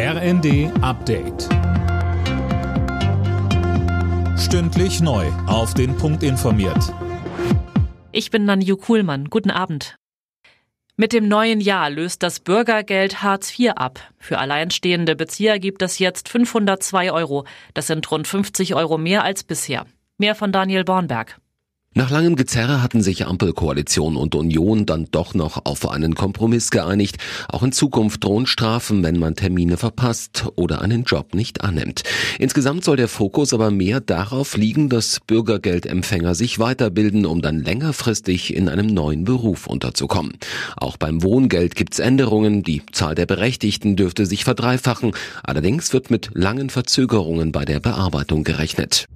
RND Update. Stündlich neu. Auf den Punkt informiert. Ich bin Nanju Kuhlmann. Guten Abend. Mit dem neuen Jahr löst das Bürgergeld Hartz IV ab. Für alleinstehende Bezieher gibt es jetzt 502 Euro. Das sind rund 50 Euro mehr als bisher. Mehr von Daniel Bornberg. Nach langem Gezerre hatten sich Ampelkoalition und Union dann doch noch auf einen Kompromiss geeinigt. Auch in Zukunft drohen Strafen, wenn man Termine verpasst oder einen Job nicht annimmt. Insgesamt soll der Fokus aber mehr darauf liegen, dass Bürgergeldempfänger sich weiterbilden, um dann längerfristig in einem neuen Beruf unterzukommen. Auch beim Wohngeld gibt's Änderungen. Die Zahl der Berechtigten dürfte sich verdreifachen. Allerdings wird mit langen Verzögerungen bei der Bearbeitung gerechnet.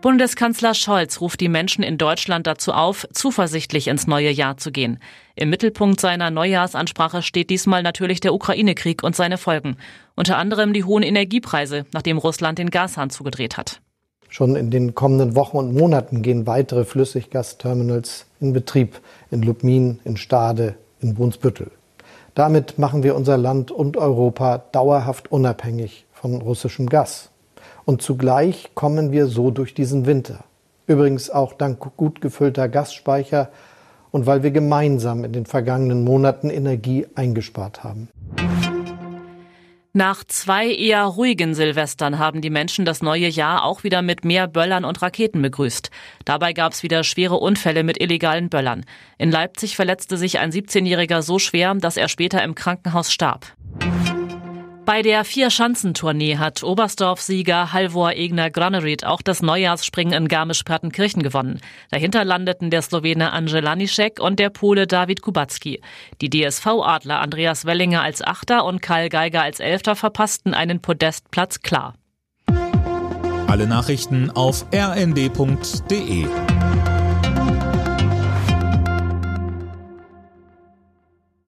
Bundeskanzler Scholz ruft die Menschen in Deutschland dazu auf, zuversichtlich ins neue Jahr zu gehen. Im Mittelpunkt seiner Neujahrsansprache steht diesmal natürlich der Ukraine-Krieg und seine Folgen. Unter anderem die hohen Energiepreise, nachdem Russland den Gashahn zugedreht hat. Schon in den kommenden Wochen und Monaten gehen weitere Flüssiggasterminals in Betrieb in Lubmin, in Stade, in Brunsbüttel. Damit machen wir unser Land und Europa dauerhaft unabhängig von russischem Gas. Und zugleich kommen wir so durch diesen Winter. Übrigens auch dank gut gefüllter Gasspeicher und weil wir gemeinsam in den vergangenen Monaten Energie eingespart haben. Nach zwei eher ruhigen Silvestern haben die Menschen das neue Jahr auch wieder mit mehr Böllern und Raketen begrüßt. Dabei gab es wieder schwere Unfälle mit illegalen Böllern. In Leipzig verletzte sich ein 17-Jähriger so schwer, dass er später im Krankenhaus starb. Bei der Vier-Schanzentournee hat Oberstdorf-Sieger Halvor Egner Granerit auch das Neujahrsspringen in Garmisch-Partenkirchen gewonnen. Dahinter landeten der Slowene Angel Lanišek und der Pole David Kubacki. Die DSV-Adler Andreas Wellinger als Achter und Karl Geiger als Elfter verpassten einen Podestplatz klar. Alle Nachrichten auf rnd.de